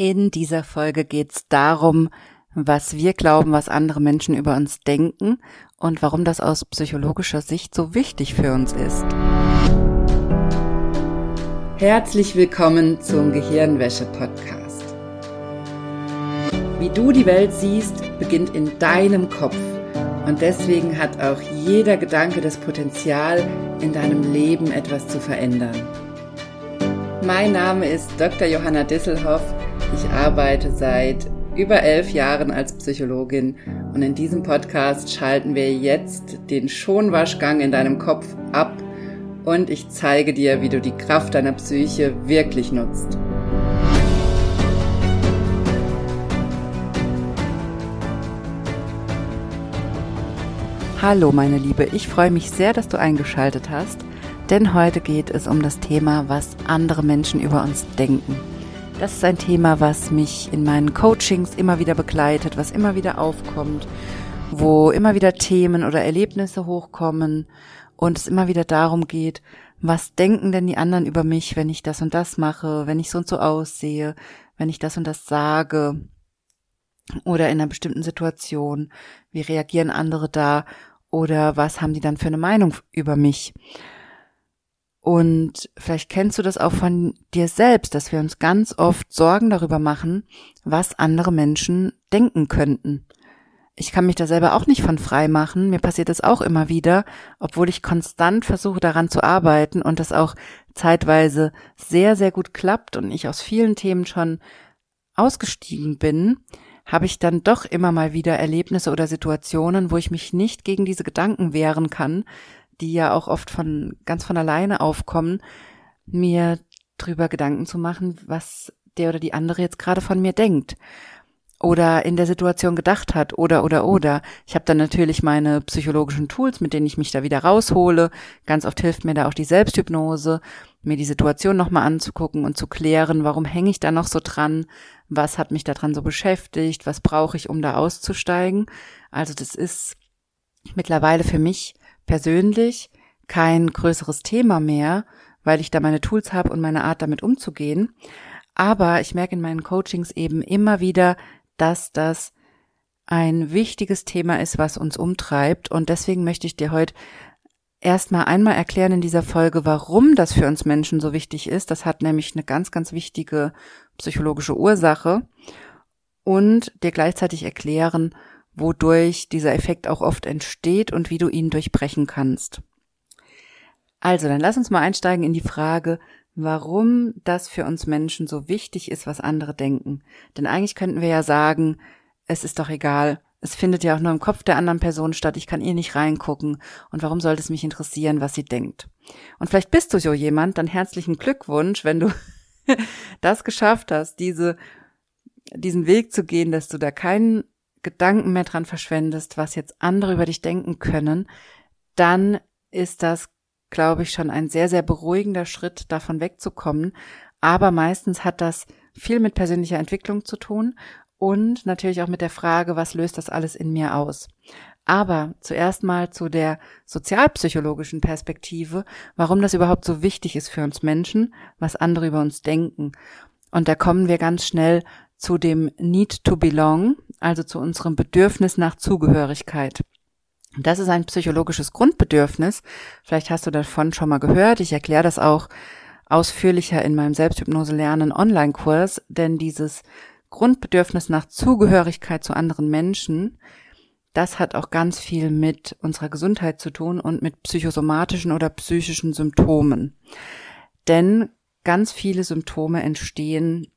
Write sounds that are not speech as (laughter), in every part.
In dieser Folge geht es darum, was wir glauben, was andere Menschen über uns denken und warum das aus psychologischer Sicht so wichtig für uns ist. Herzlich willkommen zum Gehirnwäsche-Podcast. Wie du die Welt siehst, beginnt in deinem Kopf. Und deswegen hat auch jeder Gedanke das Potenzial, in deinem Leben etwas zu verändern. Mein Name ist Dr. Johanna Disselhoff ich arbeite seit über elf Jahren als Psychologin und in diesem Podcast schalten wir jetzt den Schonwaschgang in deinem Kopf ab und ich zeige dir, wie du die Kraft deiner Psyche wirklich nutzt. Hallo meine Liebe, ich freue mich sehr, dass du eingeschaltet hast, denn heute geht es um das Thema, was andere Menschen über uns denken. Das ist ein Thema, was mich in meinen Coachings immer wieder begleitet, was immer wieder aufkommt, wo immer wieder Themen oder Erlebnisse hochkommen und es immer wieder darum geht, was denken denn die anderen über mich, wenn ich das und das mache, wenn ich so und so aussehe, wenn ich das und das sage oder in einer bestimmten Situation, wie reagieren andere da oder was haben die dann für eine Meinung über mich? Und vielleicht kennst du das auch von dir selbst, dass wir uns ganz oft Sorgen darüber machen, was andere Menschen denken könnten. Ich kann mich da selber auch nicht von frei machen. Mir passiert das auch immer wieder, obwohl ich konstant versuche daran zu arbeiten und das auch zeitweise sehr, sehr gut klappt und ich aus vielen Themen schon ausgestiegen bin, habe ich dann doch immer mal wieder Erlebnisse oder Situationen, wo ich mich nicht gegen diese Gedanken wehren kann, die ja auch oft von ganz von alleine aufkommen, mir drüber Gedanken zu machen, was der oder die andere jetzt gerade von mir denkt oder in der Situation gedacht hat oder oder oder. Ich habe dann natürlich meine psychologischen Tools, mit denen ich mich da wieder raushole. Ganz oft hilft mir da auch die Selbsthypnose, mir die Situation nochmal anzugucken und zu klären, warum hänge ich da noch so dran, was hat mich daran so beschäftigt, was brauche ich, um da auszusteigen. Also das ist mittlerweile für mich persönlich kein größeres Thema mehr, weil ich da meine Tools habe und meine Art damit umzugehen. Aber ich merke in meinen Coachings eben immer wieder, dass das ein wichtiges Thema ist, was uns umtreibt. Und deswegen möchte ich dir heute erstmal einmal erklären in dieser Folge, warum das für uns Menschen so wichtig ist. Das hat nämlich eine ganz, ganz wichtige psychologische Ursache. Und dir gleichzeitig erklären, wodurch dieser Effekt auch oft entsteht und wie du ihn durchbrechen kannst. Also, dann lass uns mal einsteigen in die Frage, warum das für uns Menschen so wichtig ist, was andere denken. Denn eigentlich könnten wir ja sagen, es ist doch egal, es findet ja auch nur im Kopf der anderen Person statt, ich kann ihr nicht reingucken und warum sollte es mich interessieren, was sie denkt. Und vielleicht bist du so jemand, dann herzlichen Glückwunsch, wenn du (laughs) das geschafft hast, diese, diesen Weg zu gehen, dass du da keinen Gedanken mehr dran verschwendest, was jetzt andere über dich denken können, dann ist das, glaube ich, schon ein sehr, sehr beruhigender Schritt, davon wegzukommen. Aber meistens hat das viel mit persönlicher Entwicklung zu tun und natürlich auch mit der Frage, was löst das alles in mir aus? Aber zuerst mal zu der sozialpsychologischen Perspektive, warum das überhaupt so wichtig ist für uns Menschen, was andere über uns denken. Und da kommen wir ganz schnell zu dem Need to Belong, also zu unserem Bedürfnis nach Zugehörigkeit. Das ist ein psychologisches Grundbedürfnis. Vielleicht hast du davon schon mal gehört. Ich erkläre das auch ausführlicher in meinem Selbsthypnose lernen Online-Kurs, denn dieses Grundbedürfnis nach Zugehörigkeit zu anderen Menschen, das hat auch ganz viel mit unserer Gesundheit zu tun und mit psychosomatischen oder psychischen Symptomen. Denn ganz viele Symptome entstehen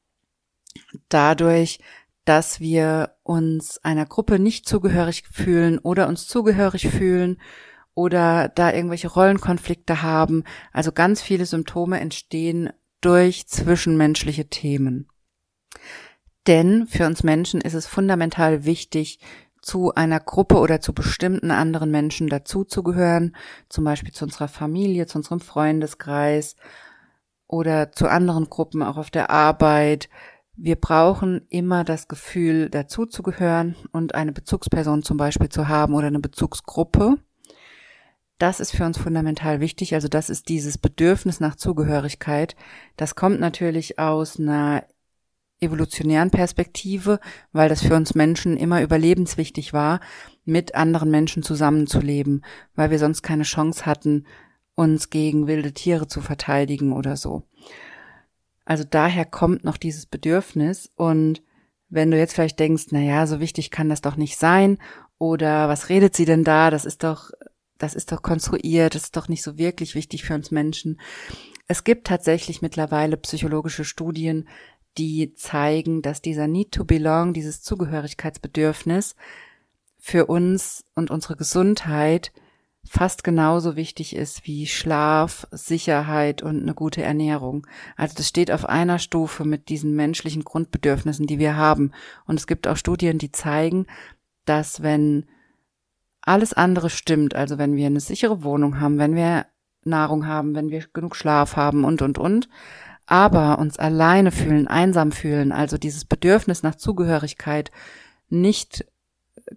dadurch, dass wir uns einer Gruppe nicht zugehörig fühlen oder uns zugehörig fühlen oder da irgendwelche Rollenkonflikte haben. Also ganz viele Symptome entstehen durch zwischenmenschliche Themen. Denn für uns Menschen ist es fundamental wichtig, zu einer Gruppe oder zu bestimmten anderen Menschen dazuzugehören, zum Beispiel zu unserer Familie, zu unserem Freundeskreis oder zu anderen Gruppen auch auf der Arbeit, wir brauchen immer das Gefühl, dazuzugehören und eine Bezugsperson zum Beispiel zu haben oder eine Bezugsgruppe. Das ist für uns fundamental wichtig. Also das ist dieses Bedürfnis nach Zugehörigkeit. Das kommt natürlich aus einer evolutionären Perspektive, weil das für uns Menschen immer überlebenswichtig war, mit anderen Menschen zusammenzuleben, weil wir sonst keine Chance hatten, uns gegen wilde Tiere zu verteidigen oder so. Also daher kommt noch dieses Bedürfnis und wenn du jetzt vielleicht denkst, na ja, so wichtig kann das doch nicht sein oder was redet sie denn da? Das ist doch das ist doch konstruiert, das ist doch nicht so wirklich wichtig für uns Menschen. Es gibt tatsächlich mittlerweile psychologische Studien, die zeigen, dass dieser Need to Belong, dieses Zugehörigkeitsbedürfnis für uns und unsere Gesundheit fast genauso wichtig ist wie Schlaf, Sicherheit und eine gute Ernährung. Also das steht auf einer Stufe mit diesen menschlichen Grundbedürfnissen, die wir haben. Und es gibt auch Studien, die zeigen, dass wenn alles andere stimmt, also wenn wir eine sichere Wohnung haben, wenn wir Nahrung haben, wenn wir genug Schlaf haben und, und, und, aber uns alleine fühlen, einsam fühlen, also dieses Bedürfnis nach Zugehörigkeit nicht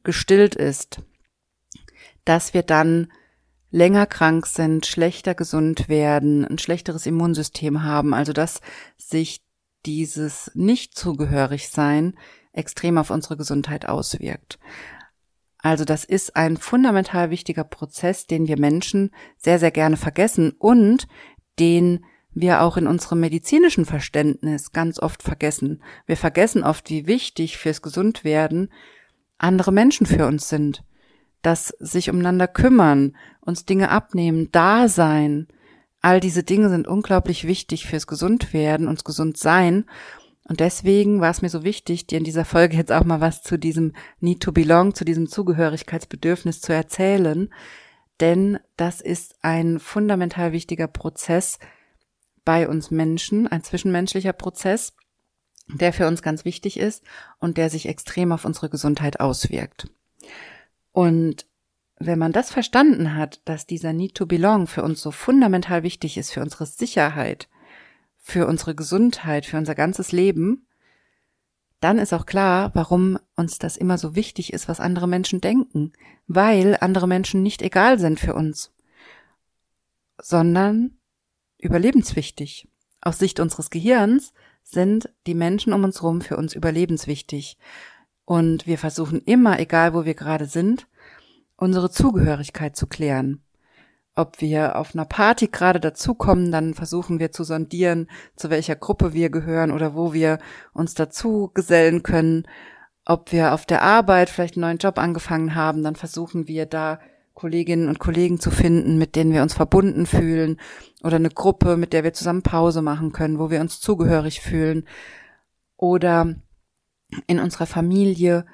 gestillt ist, dass wir dann länger krank sind, schlechter gesund werden, ein schlechteres Immunsystem haben, also dass sich dieses nicht zugehörig sein extrem auf unsere Gesundheit auswirkt. Also das ist ein fundamental wichtiger Prozess, den wir Menschen sehr, sehr gerne vergessen und den wir auch in unserem medizinischen Verständnis ganz oft vergessen. Wir vergessen oft, wie wichtig fürs Gesundwerden andere Menschen für uns sind. Das sich umeinander kümmern, uns Dinge abnehmen, da sein. All diese Dinge sind unglaublich wichtig fürs Gesundwerden, uns gesund sein. Und deswegen war es mir so wichtig, dir in dieser Folge jetzt auch mal was zu diesem Need to Belong, zu diesem Zugehörigkeitsbedürfnis zu erzählen. Denn das ist ein fundamental wichtiger Prozess bei uns Menschen, ein zwischenmenschlicher Prozess, der für uns ganz wichtig ist und der sich extrem auf unsere Gesundheit auswirkt. Und wenn man das verstanden hat, dass dieser Need to Belong für uns so fundamental wichtig ist, für unsere Sicherheit, für unsere Gesundheit, für unser ganzes Leben, dann ist auch klar, warum uns das immer so wichtig ist, was andere Menschen denken, weil andere Menschen nicht egal sind für uns, sondern überlebenswichtig. Aus Sicht unseres Gehirns sind die Menschen um uns herum für uns überlebenswichtig. Und wir versuchen immer, egal wo wir gerade sind, unsere Zugehörigkeit zu klären ob wir auf einer Party gerade dazukommen, dann versuchen wir zu sondieren, zu welcher Gruppe wir gehören oder wo wir uns dazu gesellen können. Ob wir auf der Arbeit vielleicht einen neuen Job angefangen haben, dann versuchen wir da Kolleginnen und Kollegen zu finden, mit denen wir uns verbunden fühlen oder eine Gruppe, mit der wir zusammen Pause machen können, wo wir uns zugehörig fühlen oder in unserer Familie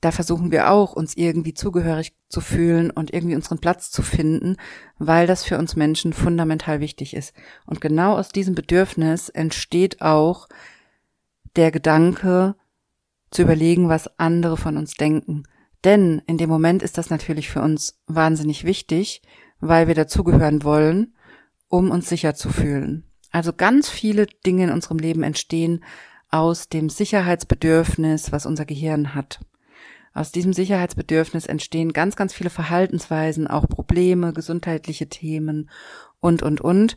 da versuchen wir auch, uns irgendwie zugehörig zu fühlen und irgendwie unseren Platz zu finden, weil das für uns Menschen fundamental wichtig ist. Und genau aus diesem Bedürfnis entsteht auch der Gedanke, zu überlegen, was andere von uns denken. Denn in dem Moment ist das natürlich für uns wahnsinnig wichtig, weil wir dazugehören wollen, um uns sicher zu fühlen. Also ganz viele Dinge in unserem Leben entstehen aus dem Sicherheitsbedürfnis, was unser Gehirn hat. Aus diesem Sicherheitsbedürfnis entstehen ganz, ganz viele Verhaltensweisen, auch Probleme, gesundheitliche Themen und, und, und,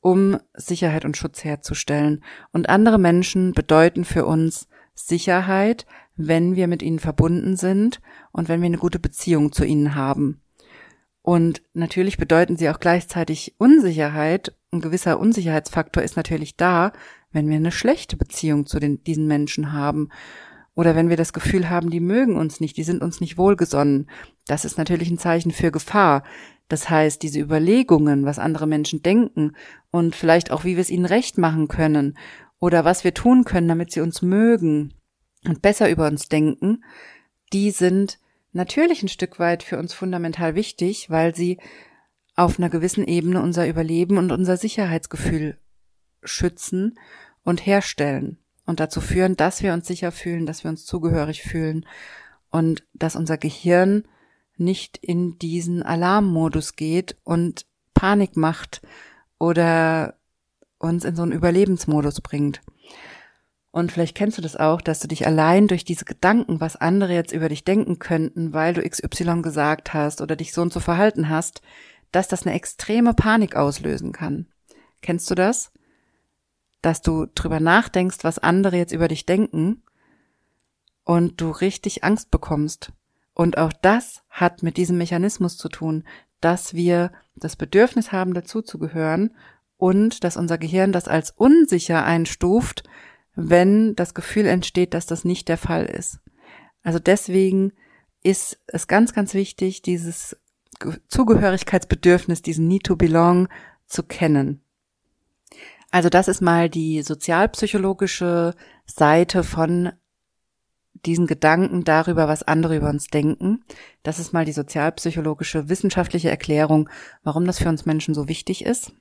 um Sicherheit und Schutz herzustellen. Und andere Menschen bedeuten für uns Sicherheit, wenn wir mit ihnen verbunden sind und wenn wir eine gute Beziehung zu ihnen haben. Und natürlich bedeuten sie auch gleichzeitig Unsicherheit. Ein gewisser Unsicherheitsfaktor ist natürlich da, wenn wir eine schlechte Beziehung zu den, diesen Menschen haben. Oder wenn wir das Gefühl haben, die mögen uns nicht, die sind uns nicht wohlgesonnen, das ist natürlich ein Zeichen für Gefahr. Das heißt, diese Überlegungen, was andere Menschen denken und vielleicht auch, wie wir es ihnen recht machen können oder was wir tun können, damit sie uns mögen und besser über uns denken, die sind natürlich ein Stück weit für uns fundamental wichtig, weil sie auf einer gewissen Ebene unser Überleben und unser Sicherheitsgefühl schützen und herstellen und dazu führen, dass wir uns sicher fühlen, dass wir uns zugehörig fühlen und dass unser Gehirn nicht in diesen Alarmmodus geht und Panik macht oder uns in so einen Überlebensmodus bringt. Und vielleicht kennst du das auch, dass du dich allein durch diese Gedanken, was andere jetzt über dich denken könnten, weil du XY gesagt hast oder dich so und so verhalten hast, dass das eine extreme Panik auslösen kann. Kennst du das? dass du drüber nachdenkst, was andere jetzt über dich denken und du richtig Angst bekommst. Und auch das hat mit diesem Mechanismus zu tun, dass wir das Bedürfnis haben, dazuzugehören und dass unser Gehirn das als unsicher einstuft, wenn das Gefühl entsteht, dass das nicht der Fall ist. Also deswegen ist es ganz, ganz wichtig, dieses Zugehörigkeitsbedürfnis, diesen Need to Belong zu kennen. Also das ist mal die sozialpsychologische Seite von diesen Gedanken darüber, was andere über uns denken. Das ist mal die sozialpsychologische wissenschaftliche Erklärung, warum das für uns Menschen so wichtig ist.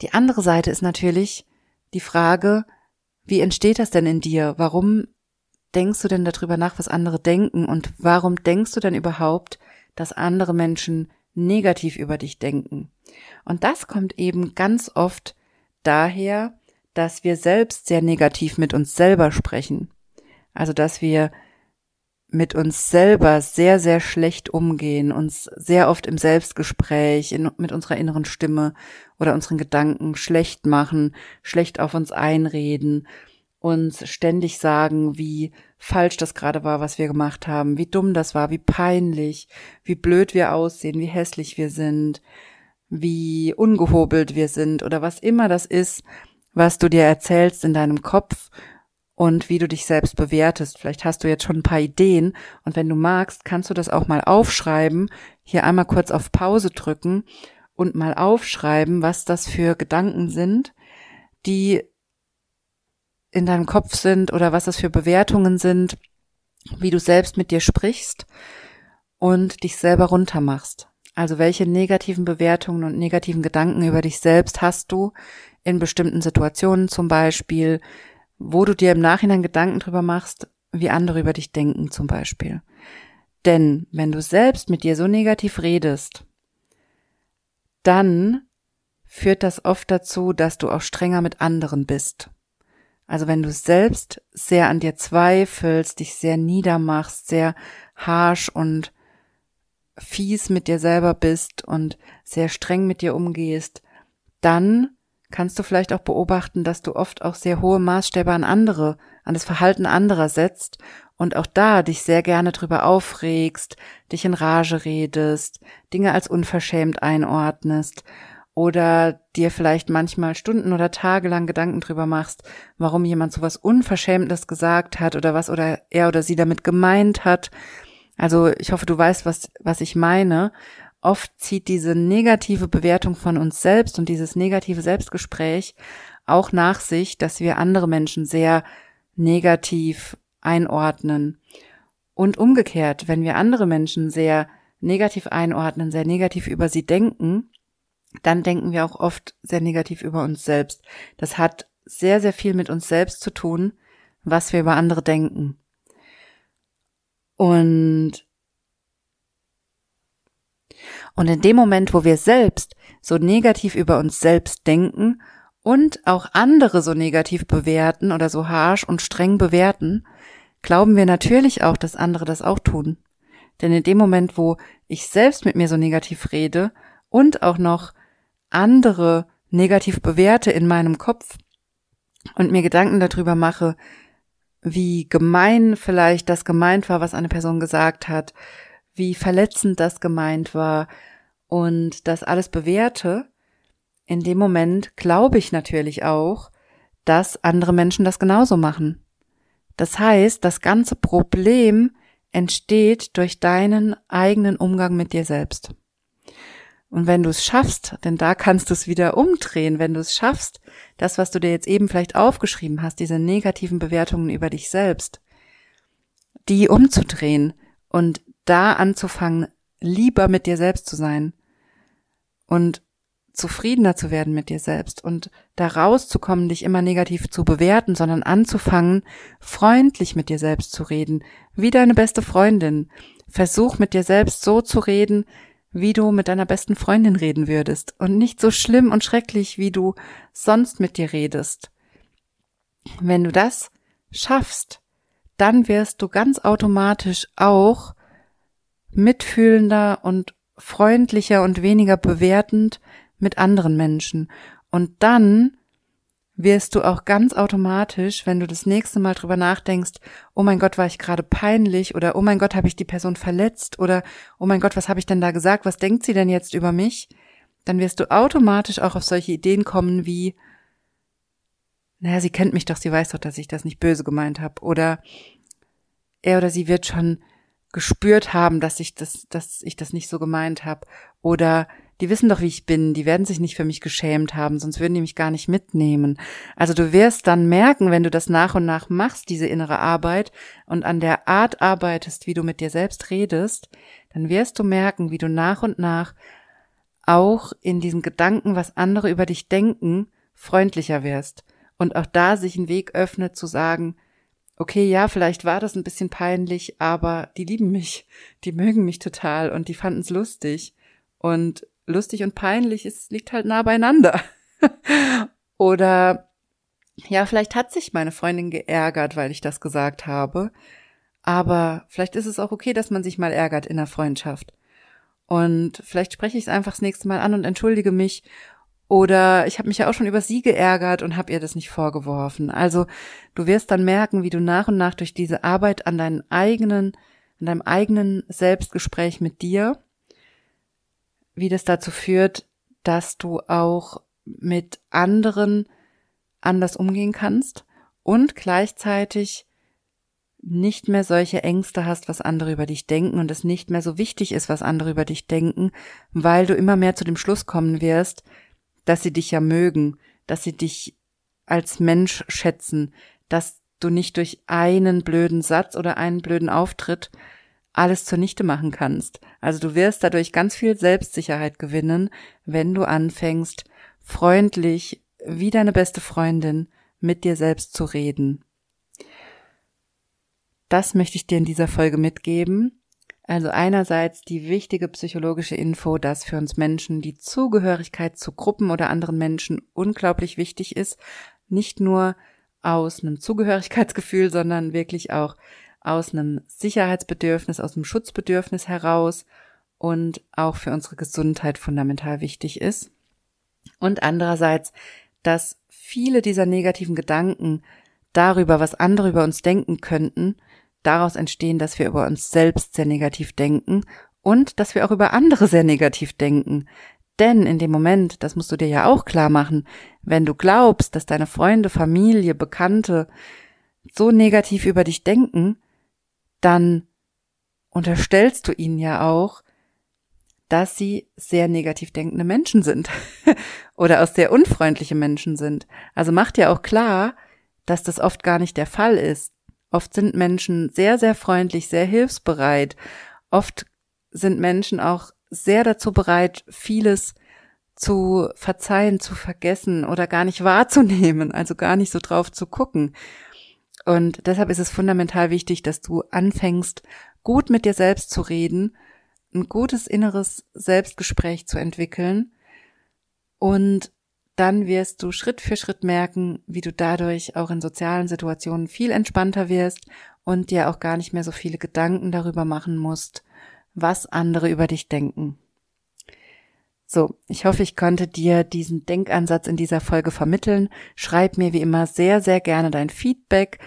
Die andere Seite ist natürlich die Frage, wie entsteht das denn in dir? Warum denkst du denn darüber nach, was andere denken? Und warum denkst du denn überhaupt, dass andere Menschen negativ über dich denken? Und das kommt eben ganz oft daher, dass wir selbst sehr negativ mit uns selber sprechen. Also, dass wir mit uns selber sehr, sehr schlecht umgehen, uns sehr oft im Selbstgespräch, in, mit unserer inneren Stimme oder unseren Gedanken schlecht machen, schlecht auf uns einreden, uns ständig sagen, wie falsch das gerade war, was wir gemacht haben, wie dumm das war, wie peinlich, wie blöd wir aussehen, wie hässlich wir sind, wie ungehobelt wir sind oder was immer das ist, was du dir erzählst in deinem Kopf und wie du dich selbst bewertest. Vielleicht hast du jetzt schon ein paar Ideen und wenn du magst, kannst du das auch mal aufschreiben, hier einmal kurz auf Pause drücken und mal aufschreiben, was das für Gedanken sind, die in deinem Kopf sind oder was das für Bewertungen sind, wie du selbst mit dir sprichst und dich selber runtermachst. Also welche negativen Bewertungen und negativen Gedanken über dich selbst hast du in bestimmten Situationen zum Beispiel, wo du dir im Nachhinein Gedanken drüber machst, wie andere über dich denken zum Beispiel. Denn wenn du selbst mit dir so negativ redest, dann führt das oft dazu, dass du auch strenger mit anderen bist. Also wenn du selbst sehr an dir zweifelst, dich sehr niedermachst, sehr harsh und fies mit dir selber bist und sehr streng mit dir umgehst, dann kannst du vielleicht auch beobachten, dass du oft auch sehr hohe Maßstäbe an andere, an das Verhalten anderer setzt und auch da dich sehr gerne drüber aufregst, dich in Rage redest, Dinge als unverschämt einordnest oder dir vielleicht manchmal Stunden oder Tage lang Gedanken drüber machst, warum jemand so was Unverschämtes gesagt hat oder was oder er oder sie damit gemeint hat also ich hoffe, du weißt, was, was ich meine. Oft zieht diese negative Bewertung von uns selbst und dieses negative Selbstgespräch auch nach sich, dass wir andere Menschen sehr negativ einordnen. Und umgekehrt, wenn wir andere Menschen sehr negativ einordnen, sehr negativ über sie denken, dann denken wir auch oft sehr negativ über uns selbst. Das hat sehr, sehr viel mit uns selbst zu tun, was wir über andere denken. Und und in dem Moment, wo wir selbst so negativ über uns selbst denken und auch andere so negativ bewerten oder so harsh und streng bewerten, glauben wir natürlich auch, dass andere das auch tun. Denn in dem Moment, wo ich selbst mit mir so negativ rede und auch noch andere negativ bewerte in meinem Kopf und mir Gedanken darüber mache, wie gemein vielleicht das gemeint war, was eine Person gesagt hat, wie verletzend das gemeint war und das alles bewerte, in dem Moment glaube ich natürlich auch, dass andere Menschen das genauso machen. Das heißt, das ganze Problem entsteht durch deinen eigenen Umgang mit dir selbst. Und wenn du es schaffst, denn da kannst du es wieder umdrehen, wenn du es schaffst, das, was du dir jetzt eben vielleicht aufgeschrieben hast, diese negativen Bewertungen über dich selbst, die umzudrehen und da anzufangen, lieber mit dir selbst zu sein und zufriedener zu werden mit dir selbst und da rauszukommen, dich immer negativ zu bewerten, sondern anzufangen, freundlich mit dir selbst zu reden, wie deine beste Freundin. Versuch mit dir selbst so zu reden, wie du mit deiner besten Freundin reden würdest und nicht so schlimm und schrecklich, wie du sonst mit dir redest. Wenn du das schaffst, dann wirst du ganz automatisch auch mitfühlender und freundlicher und weniger bewertend mit anderen Menschen. Und dann wirst du auch ganz automatisch, wenn du das nächste Mal drüber nachdenkst, oh mein Gott, war ich gerade peinlich oder oh mein Gott, habe ich die Person verletzt oder oh mein Gott, was habe ich denn da gesagt, was denkt sie denn jetzt über mich? Dann wirst du automatisch auch auf solche Ideen kommen wie, naja, sie kennt mich doch, sie weiß doch, dass ich das nicht böse gemeint habe. Oder er oder sie wird schon gespürt haben, dass ich das, dass ich das nicht so gemeint habe. Oder die wissen doch, wie ich bin, die werden sich nicht für mich geschämt haben, sonst würden die mich gar nicht mitnehmen. Also du wirst dann merken, wenn du das nach und nach machst, diese innere Arbeit, und an der Art arbeitest, wie du mit dir selbst redest, dann wirst du merken, wie du nach und nach auch in diesen Gedanken, was andere über dich denken, freundlicher wirst. Und auch da sich ein Weg öffnet zu sagen, okay, ja, vielleicht war das ein bisschen peinlich, aber die lieben mich, die mögen mich total und die fanden es lustig. Und lustig und peinlich, es liegt halt nah beieinander. (laughs) Oder ja, vielleicht hat sich meine Freundin geärgert, weil ich das gesagt habe. Aber vielleicht ist es auch okay, dass man sich mal ärgert in der Freundschaft. Und vielleicht spreche ich es einfach das nächste Mal an und entschuldige mich. Oder ich habe mich ja auch schon über sie geärgert und habe ihr das nicht vorgeworfen. Also du wirst dann merken, wie du nach und nach durch diese Arbeit an deinen eigenen, an deinem eigenen Selbstgespräch mit dir wie das dazu führt, dass du auch mit anderen anders umgehen kannst und gleichzeitig nicht mehr solche Ängste hast, was andere über dich denken und es nicht mehr so wichtig ist, was andere über dich denken, weil du immer mehr zu dem Schluss kommen wirst, dass sie dich ja mögen, dass sie dich als Mensch schätzen, dass du nicht durch einen blöden Satz oder einen blöden Auftritt alles zunichte machen kannst. Also du wirst dadurch ganz viel Selbstsicherheit gewinnen, wenn du anfängst, freundlich wie deine beste Freundin mit dir selbst zu reden. Das möchte ich dir in dieser Folge mitgeben. Also einerseits die wichtige psychologische Info, dass für uns Menschen die Zugehörigkeit zu Gruppen oder anderen Menschen unglaublich wichtig ist. Nicht nur aus einem Zugehörigkeitsgefühl, sondern wirklich auch aus einem Sicherheitsbedürfnis, aus einem Schutzbedürfnis heraus und auch für unsere Gesundheit fundamental wichtig ist. Und andererseits, dass viele dieser negativen Gedanken darüber, was andere über uns denken könnten, daraus entstehen, dass wir über uns selbst sehr negativ denken und dass wir auch über andere sehr negativ denken. Denn in dem Moment, das musst du dir ja auch klar machen, wenn du glaubst, dass deine Freunde, Familie, Bekannte so negativ über dich denken, dann unterstellst du ihnen ja auch, dass sie sehr negativ denkende Menschen sind (laughs) oder auch sehr unfreundliche Menschen sind. Also macht dir auch klar, dass das oft gar nicht der Fall ist. Oft sind Menschen sehr, sehr freundlich, sehr hilfsbereit. Oft sind Menschen auch sehr dazu bereit, vieles zu verzeihen, zu vergessen oder gar nicht (laughs) wahrzunehmen, also gar nicht so drauf zu gucken. Und deshalb ist es fundamental wichtig, dass du anfängst, gut mit dir selbst zu reden, ein gutes inneres Selbstgespräch zu entwickeln und dann wirst du Schritt für Schritt merken, wie du dadurch auch in sozialen Situationen viel entspannter wirst und dir auch gar nicht mehr so viele Gedanken darüber machen musst, was andere über dich denken. So, ich hoffe, ich konnte dir diesen Denkansatz in dieser Folge vermitteln. Schreib mir wie immer sehr, sehr gerne dein Feedback.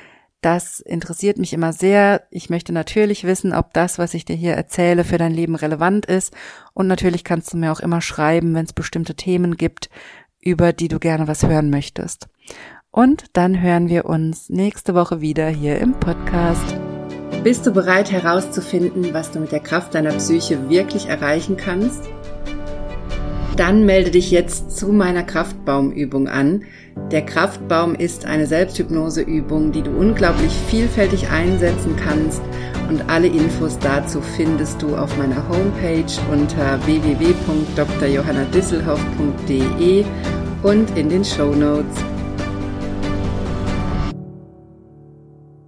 Das interessiert mich immer sehr. Ich möchte natürlich wissen, ob das, was ich dir hier erzähle, für dein Leben relevant ist. Und natürlich kannst du mir auch immer schreiben, wenn es bestimmte Themen gibt, über die du gerne was hören möchtest. Und dann hören wir uns nächste Woche wieder hier im Podcast. Bist du bereit herauszufinden, was du mit der Kraft deiner Psyche wirklich erreichen kannst? Dann melde dich jetzt zu meiner Kraftbaumübung an der Kraftbaum ist eine Selbsthypnoseübung, die du unglaublich vielfältig einsetzen kannst und alle Infos dazu findest du auf meiner Homepage unter www.drjohannadisselhoff.de und in den Show Notes.